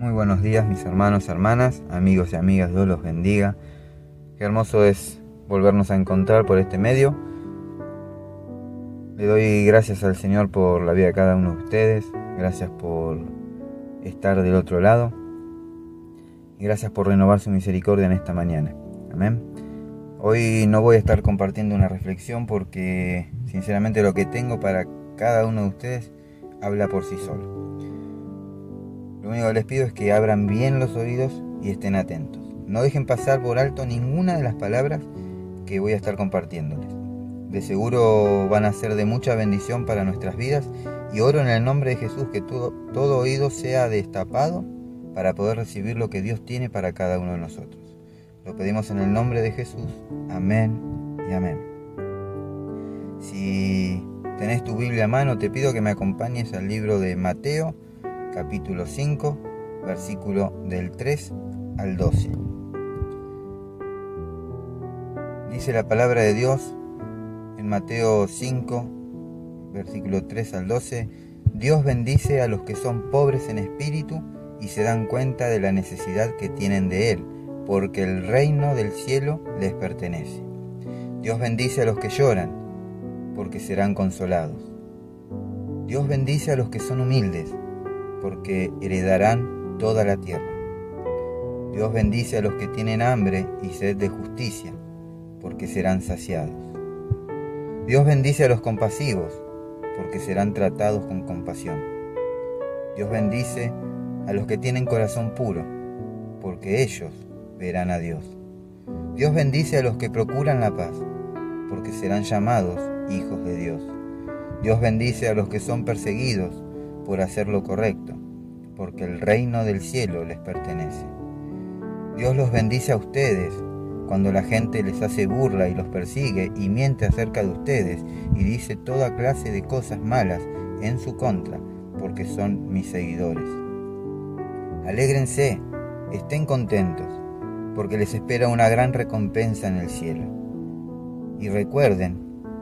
Muy buenos días mis hermanos, hermanas, amigos y amigas, Dios los bendiga. Qué hermoso es volvernos a encontrar por este medio. Le doy gracias al Señor por la vida de cada uno de ustedes, gracias por estar del otro lado y gracias por renovar su misericordia en esta mañana. Amén. Hoy no voy a estar compartiendo una reflexión porque sinceramente lo que tengo para cada uno de ustedes habla por sí solo. Lo único que les pido es que abran bien los oídos y estén atentos. No dejen pasar por alto ninguna de las palabras que voy a estar compartiéndoles. De seguro van a ser de mucha bendición para nuestras vidas y oro en el nombre de Jesús que todo, todo oído sea destapado para poder recibir lo que Dios tiene para cada uno de nosotros. Lo pedimos en el nombre de Jesús. Amén y amén. Si tenés tu Biblia a mano, te pido que me acompañes al libro de Mateo capítulo 5, versículo del 3 al 12. Dice la palabra de Dios en Mateo 5, versículo 3 al 12, Dios bendice a los que son pobres en espíritu y se dan cuenta de la necesidad que tienen de Él, porque el reino del cielo les pertenece. Dios bendice a los que lloran, porque serán consolados. Dios bendice a los que son humildes, porque heredarán toda la tierra. Dios bendice a los que tienen hambre y sed de justicia, porque serán saciados. Dios bendice a los compasivos, porque serán tratados con compasión. Dios bendice a los que tienen corazón puro, porque ellos verán a Dios. Dios bendice a los que procuran la paz, porque serán llamados hijos de Dios. Dios bendice a los que son perseguidos, por hacer lo correcto, porque el reino del cielo les pertenece. Dios los bendice a ustedes cuando la gente les hace burla y los persigue y miente acerca de ustedes y dice toda clase de cosas malas en su contra, porque son mis seguidores. Alégrense, estén contentos, porque les espera una gran recompensa en el cielo. Y recuerden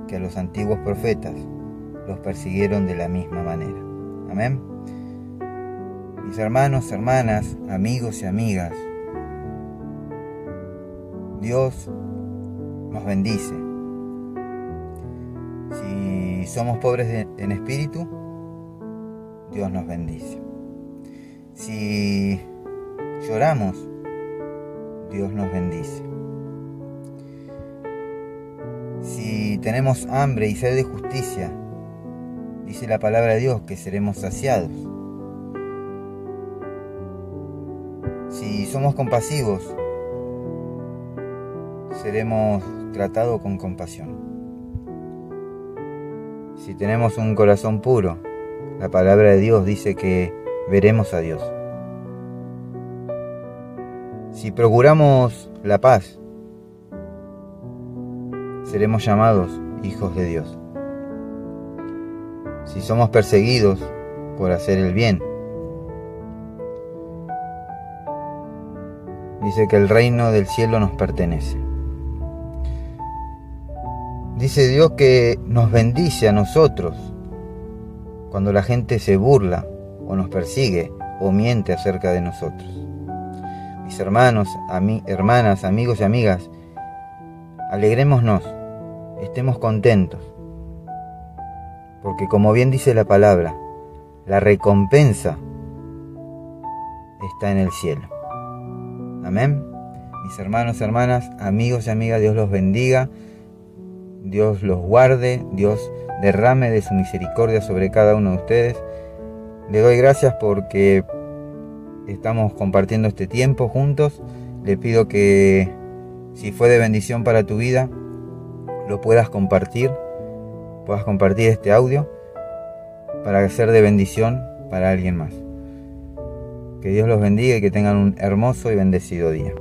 que a los antiguos profetas los persiguieron de la misma manera. Amén. Mis hermanos, hermanas, amigos y amigas, Dios nos bendice. Si somos pobres en espíritu, Dios nos bendice. Si lloramos, Dios nos bendice. Si tenemos hambre y sed de justicia, Dice la palabra de Dios que seremos saciados. Si somos compasivos, seremos tratados con compasión. Si tenemos un corazón puro, la palabra de Dios dice que veremos a Dios. Si procuramos la paz, seremos llamados hijos de Dios si somos perseguidos por hacer el bien. Dice que el reino del cielo nos pertenece. Dice Dios que nos bendice a nosotros cuando la gente se burla o nos persigue o miente acerca de nosotros. Mis hermanos, hermanas, amigos y amigas, alegrémonos, estemos contentos porque como bien dice la palabra, la recompensa está en el cielo. Amén. Mis hermanos, hermanas, amigos y amigas, Dios los bendiga, Dios los guarde, Dios derrame de su misericordia sobre cada uno de ustedes. Le doy gracias porque estamos compartiendo este tiempo juntos. Le pido que si fue de bendición para tu vida, lo puedas compartir puedas compartir este audio para ser de bendición para alguien más. Que Dios los bendiga y que tengan un hermoso y bendecido día.